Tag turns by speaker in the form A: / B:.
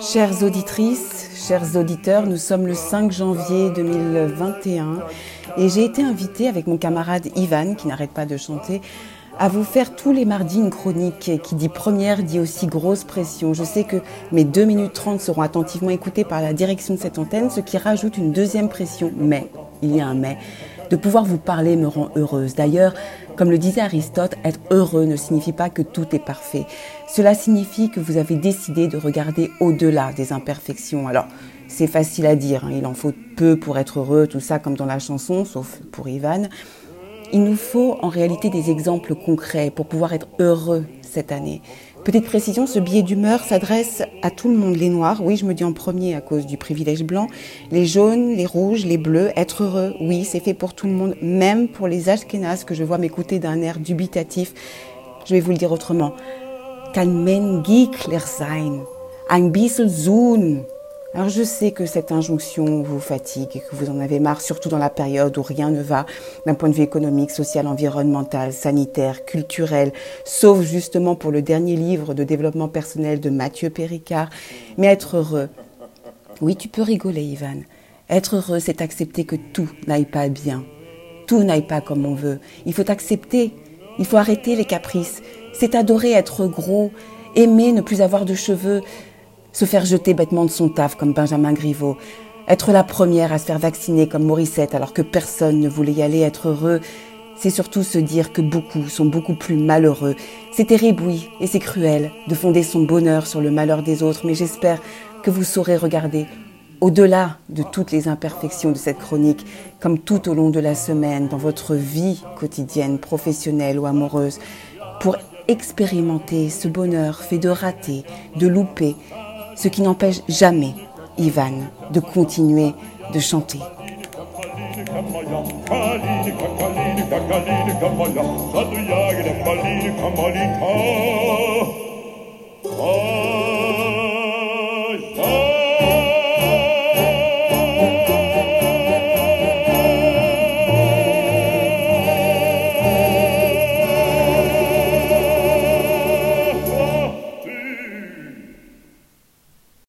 A: Chères auditrices, chers auditeurs, nous sommes le 5 janvier 2021 et j'ai été invitée avec mon camarade Ivan, qui n'arrête pas de chanter, à vous faire tous les mardis une chronique qui dit première, dit aussi grosse pression. Je sais que mes 2 minutes 30 seront attentivement écoutées par la direction de cette antenne, ce qui rajoute une deuxième pression. Mais, il y a un mais, de pouvoir vous parler me rend heureuse. D'ailleurs, comme le disait Aristote, être heureux ne signifie pas que tout est parfait. Cela signifie que vous avez décidé de regarder au-delà des imperfections. Alors, c'est facile à dire, hein. il en faut peu pour être heureux, tout ça comme dans la chanson, sauf pour Ivan. Il nous faut en réalité des exemples concrets pour pouvoir être heureux cette année. Petite précision, ce billet d'humeur s'adresse à tout le monde. Les noirs, oui, je me dis en premier à cause du privilège blanc. Les jaunes, les rouges, les bleus, être heureux, oui, c'est fait pour tout le monde, même pour les ashkénazes que je vois m'écouter d'un air dubitatif. Je vais vous le dire autrement. Sein. Alors je sais que cette injonction vous fatigue et que vous en avez marre, surtout dans la période où rien ne va d'un point de vue économique, social, environnemental, sanitaire, culturel, sauf justement pour le dernier livre de développement personnel de Mathieu Péricard. Mais être heureux, oui tu peux rigoler Ivan, être heureux c'est accepter que tout n'aille pas bien, tout n'aille pas comme on veut. Il faut accepter, il faut arrêter les caprices, c'est adorer être gros, aimer ne plus avoir de cheveux, se faire jeter bêtement de son taf comme Benjamin Griveaux, être la première à se faire vacciner comme Morissette alors que personne ne voulait y aller, être heureux, c'est surtout se dire que beaucoup sont beaucoup plus malheureux. C'est terrible, oui, et c'est cruel de fonder son bonheur sur le malheur des autres, mais j'espère que vous saurez regarder au-delà de toutes les imperfections de cette chronique, comme tout au long de la semaine, dans votre vie quotidienne, professionnelle ou amoureuse, pour expérimenter ce bonheur fait de rater, de louper, ce qui n'empêche jamais Ivan de continuer de chanter.